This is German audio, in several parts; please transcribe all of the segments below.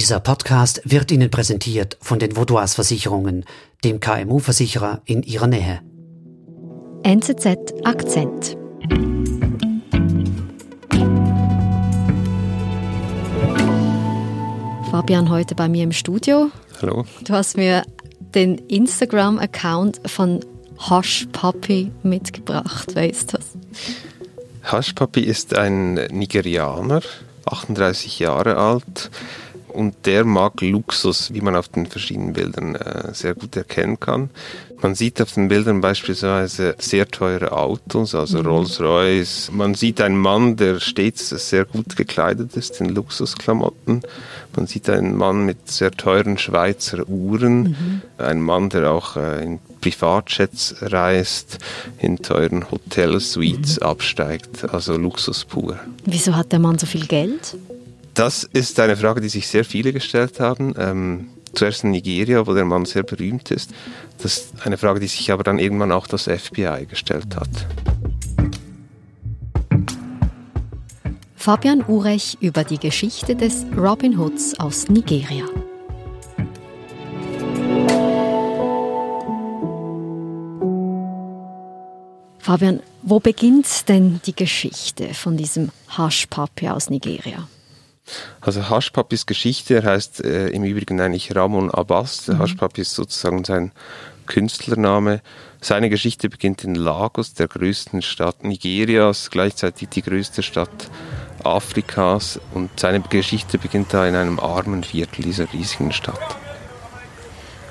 Dieser Podcast wird Ihnen präsentiert von den Vaudois Versicherungen, dem KMU-Versicherer in Ihrer Nähe. NZZ Akzent. Fabian heute bei mir im Studio. Hallo. Du hast mir den Instagram-Account von Hush Puppy mitgebracht. Wer ist das? Hush Puppy ist ein Nigerianer, 38 Jahre alt und der mag Luxus, wie man auf den verschiedenen Bildern äh, sehr gut erkennen kann. Man sieht auf den Bildern beispielsweise sehr teure Autos, also mhm. Rolls-Royce. Man sieht einen Mann, der stets sehr gut gekleidet ist in Luxusklamotten. Man sieht einen Mann mit sehr teuren Schweizer Uhren, mhm. einen Mann, der auch äh, in Privatjets reist, in teuren Hotelsuites mhm. absteigt, also Luxus pur. Wieso hat der Mann so viel Geld? Das ist eine Frage, die sich sehr viele gestellt haben. Ähm, zuerst in Nigeria, wo der Mann sehr berühmt ist. Das ist eine Frage, die sich aber dann irgendwann auch das FBI gestellt hat. Fabian Urech über die Geschichte des Robin Hoods aus Nigeria. Fabian, wo beginnt denn die Geschichte von diesem Puppy aus Nigeria? Also Hashpapis Geschichte, er heißt äh, im Übrigen eigentlich Ramon Abbas. Mhm. Hashpapi ist sozusagen sein Künstlername. Seine Geschichte beginnt in Lagos, der größten Stadt Nigerias, gleichzeitig die größte Stadt Afrikas. Und seine Geschichte beginnt da in einem armen Viertel dieser riesigen Stadt.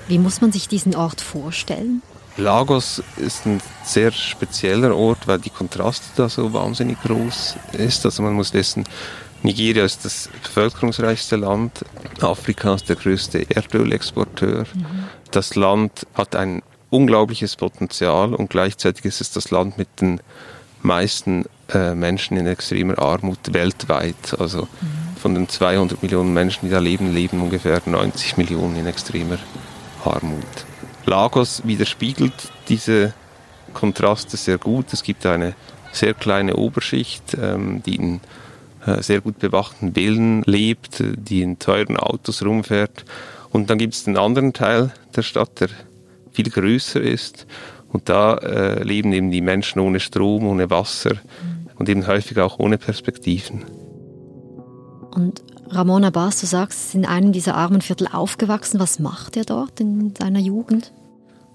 Wie muss man sich diesen Ort vorstellen? Lagos ist ein sehr spezieller Ort, weil die Kontraste da so wahnsinnig groß ist. Also man muss dessen Nigeria ist das bevölkerungsreichste Land Afrikas, der größte Erdölexporteur. Mhm. Das Land hat ein unglaubliches Potenzial und gleichzeitig ist es das Land mit den meisten äh, Menschen in extremer Armut weltweit. Also mhm. von den 200 Millionen Menschen, die da leben, leben ungefähr 90 Millionen in extremer Armut. Lagos widerspiegelt diese Kontraste sehr gut. Es gibt eine sehr kleine Oberschicht, ähm, die in sehr gut bewachten Villen lebt, die in teuren Autos rumfährt. Und dann gibt es den anderen Teil der Stadt, der viel größer ist. Und da äh, leben eben die Menschen ohne Strom, ohne Wasser und eben häufig auch ohne Perspektiven. Und Ramon Abbas, du sagst, ist in einem dieser armen Viertel aufgewachsen. Was macht er dort in seiner Jugend?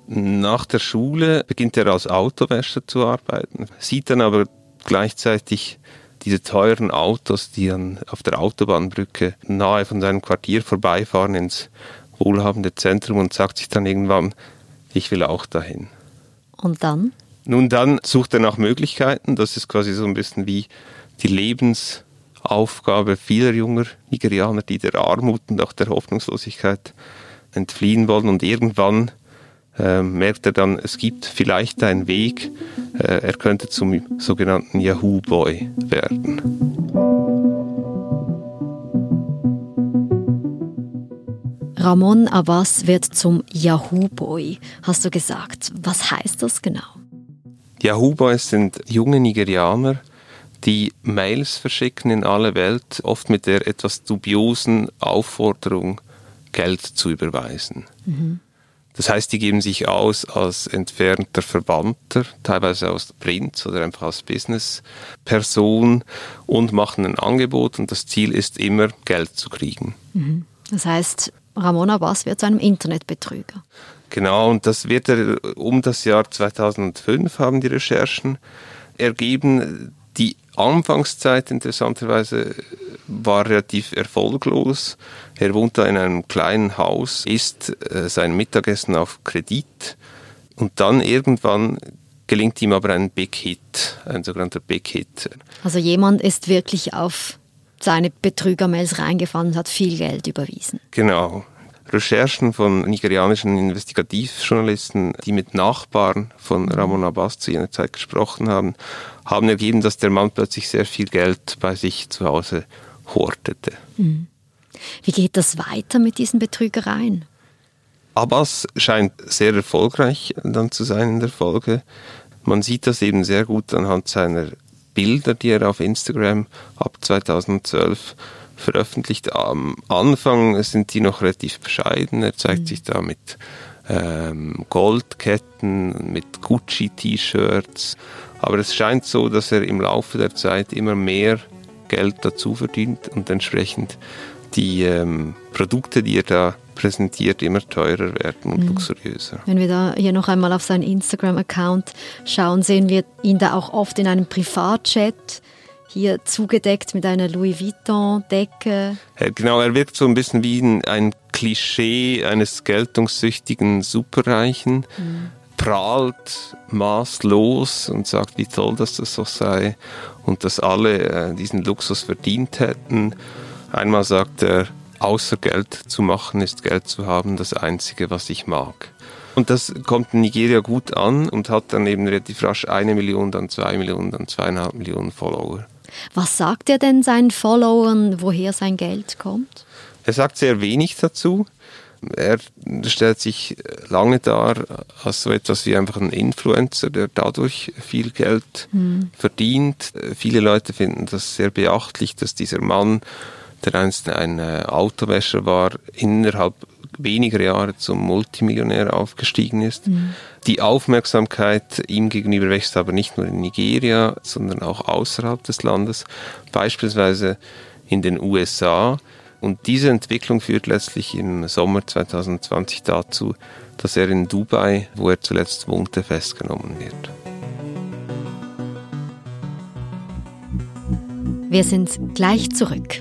Nach der Schule beginnt er als Autowäscher zu arbeiten, sieht dann aber gleichzeitig diese teuren Autos, die an, auf der Autobahnbrücke nahe von seinem Quartier vorbeifahren ins wohlhabende Zentrum und sagt sich dann irgendwann, ich will auch dahin. Und dann? Nun, dann sucht er nach Möglichkeiten. Das ist quasi so ein bisschen wie die Lebensaufgabe vieler junger Nigerianer, die der Armut und auch der Hoffnungslosigkeit entfliehen wollen. Und irgendwann äh, merkt er dann, es gibt vielleicht einen Weg, äh, er könnte zum sogenannten Yahoo Boy werden. Ramon Abbas wird zum Yahoo Boy, hast du gesagt. Was heißt das genau? Yahoo Boys sind junge Nigerianer, die Mails verschicken in alle Welt, oft mit der etwas dubiosen Aufforderung, Geld zu überweisen. Mhm. Das heißt, die geben sich aus als entfernter Verwandter, teilweise aus Prinz oder einfach als Businessperson und machen ein Angebot und das Ziel ist immer, Geld zu kriegen. Mhm. Das heißt, Ramon Abbas wird zu einem Internetbetrüger. Genau, und das wird er um das Jahr 2005 haben die Recherchen ergeben. Die Anfangszeit interessanterweise war relativ erfolglos. Er wohnt da in einem kleinen Haus, isst äh, sein Mittagessen auf Kredit und dann irgendwann gelingt ihm aber ein Big Hit, ein sogenannter Big Hit. Also jemand ist wirklich auf seine Betrügermails reingefahren und hat viel Geld überwiesen. Genau. Recherchen von nigerianischen Investigativjournalisten, die mit Nachbarn von Ramon Abbas zu jener Zeit gesprochen haben, haben ergeben, dass der Mann plötzlich sehr viel Geld bei sich zu Hause hortete. Mhm. Wie geht das weiter mit diesen Betrügereien? Abbas scheint sehr erfolgreich dann zu sein in der Folge. Man sieht das eben sehr gut anhand seiner Bilder, die er auf Instagram ab 2012 veröffentlicht. Am Anfang sind die noch relativ bescheiden. Er zeigt mhm. sich da mit ähm, Goldketten, mit Gucci-T-Shirts. Aber es scheint so, dass er im Laufe der Zeit immer mehr Geld dazu verdient und entsprechend die ähm, Produkte, die er da präsentiert, immer teurer werden und mhm. luxuriöser. Wenn wir da hier noch einmal auf seinen Instagram-Account schauen, sehen wir ihn da auch oft in einem Privatchat hier zugedeckt mit einer Louis Vuitton-Decke. Genau, er wirkt so ein bisschen wie ein Klischee eines geltungssüchtigen Superreichen. Mhm. Prahlt maßlos und sagt, wie toll dass das so sei und dass alle äh, diesen Luxus verdient hätten. Einmal sagt er, außer Geld zu machen ist Geld zu haben das Einzige, was ich mag. Und das kommt in Nigeria gut an und hat dann eben relativ rasch eine Million, dann zwei Millionen, dann zweieinhalb Millionen Follower. Was sagt er denn seinen Followern, woher sein Geld kommt? Er sagt sehr wenig dazu. Er stellt sich lange dar als so etwas wie einfach ein Influencer, der dadurch viel Geld hm. verdient. Viele Leute finden das sehr beachtlich, dass dieser Mann, der einst ein äh, Autowäscher war, innerhalb weniger Jahre zum Multimillionär aufgestiegen ist. Mhm. Die Aufmerksamkeit ihm gegenüber wächst aber nicht nur in Nigeria, sondern auch außerhalb des Landes, beispielsweise in den USA. Und diese Entwicklung führt letztlich im Sommer 2020 dazu, dass er in Dubai, wo er zuletzt wohnte, festgenommen wird. Wir sind gleich zurück.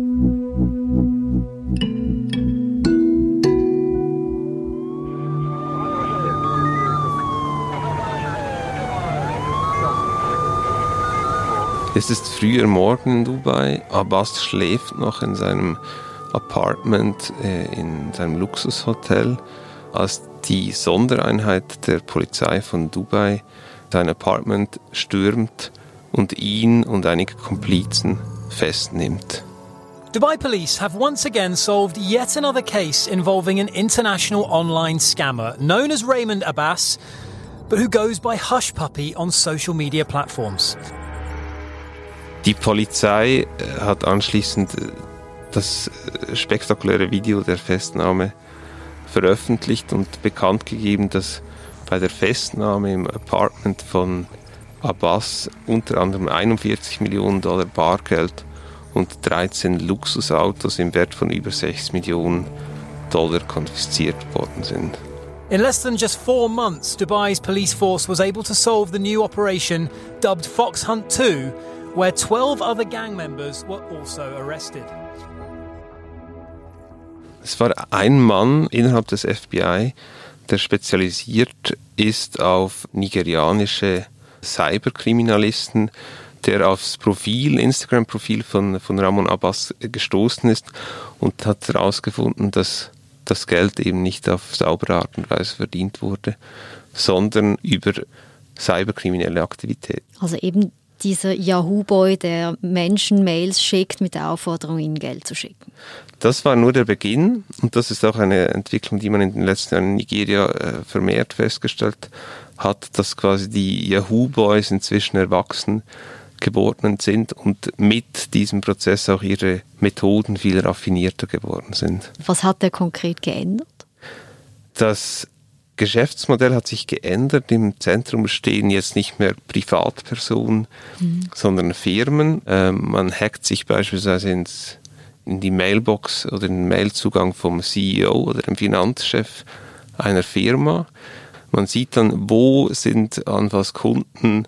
Es ist früher Morgen in Dubai. Abbas schläft noch in seinem Apartment äh, in seinem Luxushotel, als die Sondereinheit der Polizei von Dubai sein Apartment stürmt und ihn und einige Komplizen festnimmt. Dubai police have once again solved yet another case involving an international online scammer known as Raymond Abbas, but who goes by Hush Puppy on social media platforms. Die Polizei äh, hat anschließend äh, das äh, spektakuläre Video der Festnahme veröffentlicht und bekannt gegeben, dass bei der Festnahme im Apartment von Abbas unter anderem 41 Millionen Dollar Bargeld und 13 Luxusautos im Wert von über 6 Millionen Dollar konfisziert worden sind. In less than just four months, Dubai's police force was able to solve the new operation dubbed Fox Hunt 2 where 12 other gang members were also arrested. Es war ein Mann innerhalb des FBI, der spezialisiert ist auf nigerianische Cyberkriminalisten, der aufs Profil, Instagram-Profil von, von Ramon Abbas gestoßen ist und hat herausgefunden, dass das Geld eben nicht auf saubere Art und Weise verdient wurde, sondern über cyberkriminelle Aktivität. Also eben dieser Yahoo-Boy, der Menschen Mails schickt mit der Aufforderung, ihnen Geld zu schicken. Das war nur der Beginn und das ist auch eine Entwicklung, die man in den letzten Jahren in Nigeria äh, vermehrt festgestellt hat, dass quasi die Yahoo-Boys inzwischen erwachsen geworden sind und mit diesem Prozess auch ihre Methoden viel raffinierter geworden sind. Was hat der konkret geändert? Das Geschäftsmodell hat sich geändert. Im Zentrum stehen jetzt nicht mehr Privatpersonen, mhm. sondern Firmen. Ähm, man hackt sich beispielsweise ins, in die Mailbox oder den Mailzugang vom CEO oder dem Finanzchef einer Firma. Man sieht dann, wo sind Anfallskunden,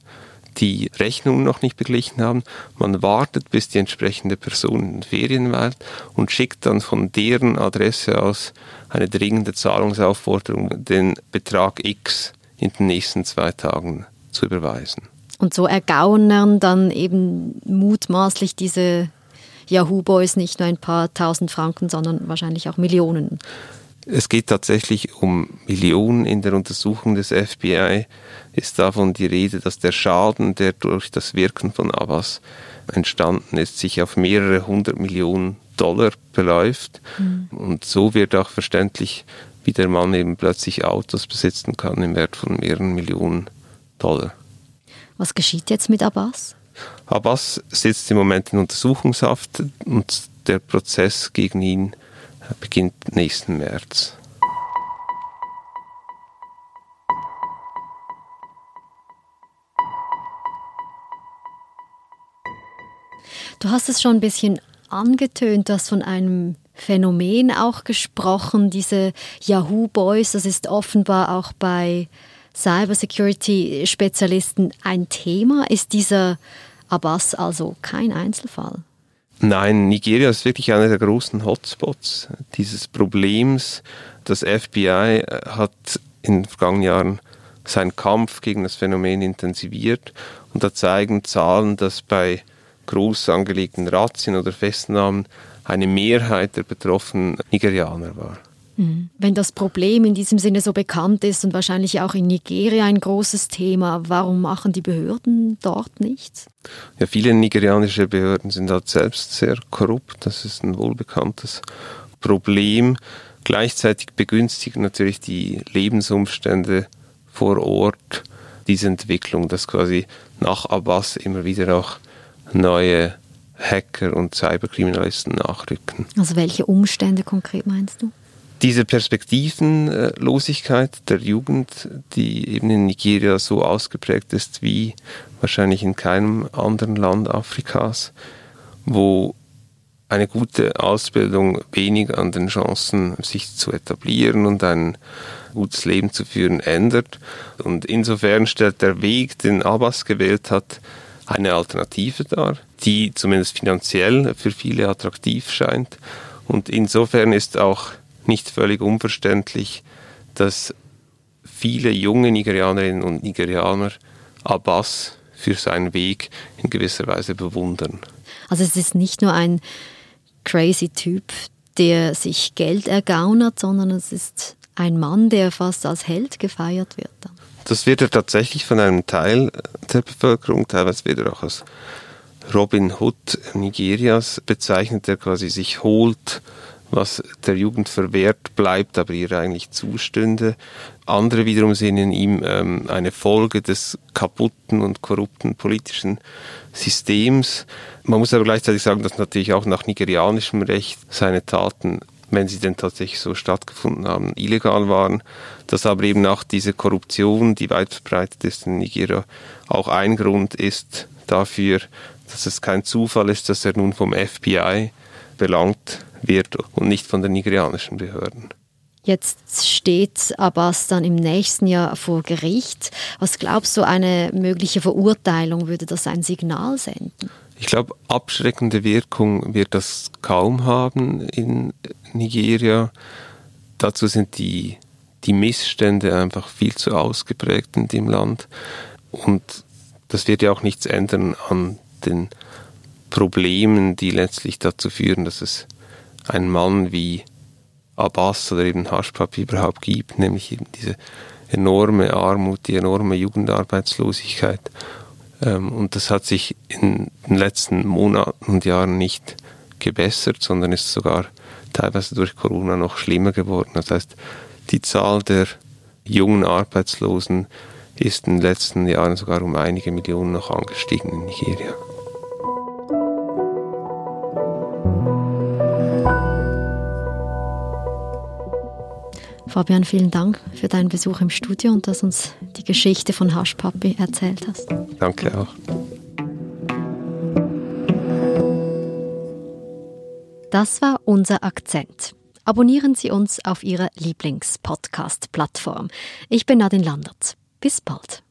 die Rechnungen noch nicht beglichen haben. Man wartet, bis die entsprechende Person in Ferien weilt und schickt dann von deren Adresse aus eine dringende Zahlungsaufforderung, den Betrag X in den nächsten zwei Tagen zu überweisen. Und so ergaunern dann eben mutmaßlich diese Yahoo Boys nicht nur ein paar tausend Franken, sondern wahrscheinlich auch Millionen. Es geht tatsächlich um Millionen in der Untersuchung des FBI. Ist davon die Rede, dass der Schaden, der durch das Wirken von Abbas entstanden ist, sich auf mehrere hundert Millionen Dollar beläuft. Mhm. Und so wird auch verständlich, wie der Mann eben plötzlich Autos besitzen kann im Wert von mehreren Millionen Dollar. Was geschieht jetzt mit Abbas? Abbas sitzt im Moment in Untersuchungshaft und der Prozess gegen ihn beginnt nächsten März. Du hast es schon ein bisschen angetönt, du hast von einem Phänomen auch gesprochen, diese Yahoo Boys, das ist offenbar auch bei Cybersecurity-Spezialisten ein Thema. Ist dieser Abbas also kein Einzelfall? Nein, Nigeria ist wirklich einer der großen Hotspots dieses Problems. Das FBI hat in den vergangenen Jahren seinen Kampf gegen das Phänomen intensiviert und da zeigen Zahlen, dass bei groß angelegten Razzien oder Festnahmen eine Mehrheit der betroffenen Nigerianer war. Wenn das Problem in diesem Sinne so bekannt ist und wahrscheinlich auch in Nigeria ein großes Thema, warum machen die Behörden dort nichts? Ja, viele nigerianische Behörden sind halt selbst sehr korrupt. Das ist ein wohlbekanntes Problem. Gleichzeitig begünstigen natürlich die Lebensumstände vor Ort diese Entwicklung, dass quasi nach Abbas immer wieder auch neue Hacker und Cyberkriminalisten nachrücken. Also welche Umstände konkret meinst du? Diese Perspektivenlosigkeit der Jugend, die eben in Nigeria so ausgeprägt ist wie wahrscheinlich in keinem anderen Land Afrikas, wo eine gute Ausbildung wenig an den Chancen, sich zu etablieren und ein gutes Leben zu führen, ändert. Und insofern stellt der Weg, den Abbas gewählt hat, eine Alternative dar, die zumindest finanziell für viele attraktiv scheint. Und insofern ist auch nicht völlig unverständlich, dass viele junge Nigerianerinnen und Nigerianer Abbas für seinen Weg in gewisser Weise bewundern. Also es ist nicht nur ein crazy Typ, der sich Geld ergaunert, sondern es ist ein Mann, der fast als Held gefeiert wird. Das wird er tatsächlich von einem Teil der Bevölkerung, teilweise wird er auch als Robin Hood Nigerias bezeichnet, der quasi sich holt, was der Jugend verwehrt bleibt, aber ihr eigentlich zustünde. Andere wiederum sehen in ihm ähm, eine Folge des kaputten und korrupten politischen Systems. Man muss aber gleichzeitig sagen, dass natürlich auch nach nigerianischem Recht seine Taten wenn sie denn tatsächlich so stattgefunden haben, illegal waren, dass aber eben auch diese Korruption, die weit verbreitet ist in Nigeria, auch ein Grund ist dafür, dass es kein Zufall ist, dass er nun vom FBI belangt wird und nicht von den nigerianischen Behörden. Jetzt steht Abbas dann im nächsten Jahr vor Gericht. Was glaubst du, eine mögliche Verurteilung würde das ein Signal senden? Ich glaube, abschreckende Wirkung wird das kaum haben in Nigeria. Dazu sind die, die Missstände einfach viel zu ausgeprägt in dem Land. Und das wird ja auch nichts ändern an den Problemen, die letztlich dazu führen, dass es einen Mann wie Abbas oder eben Haschpapi überhaupt gibt, nämlich eben diese enorme Armut, die enorme Jugendarbeitslosigkeit. Ähm, und das hat sich in den letzten Monaten und Jahren nicht gebessert, sondern ist sogar teilweise durch Corona noch schlimmer geworden. Das heißt, die Zahl der jungen Arbeitslosen ist in den letzten Jahren sogar um einige Millionen noch angestiegen in Nigeria. Fabian, vielen Dank für deinen Besuch im Studio und dass uns die Geschichte von Haschpapi erzählt hast. Danke auch. Das war unser Akzent. Abonnieren Sie uns auf Ihrer Lieblingspodcast-Plattform. Ich bin Nadine Landert. Bis bald.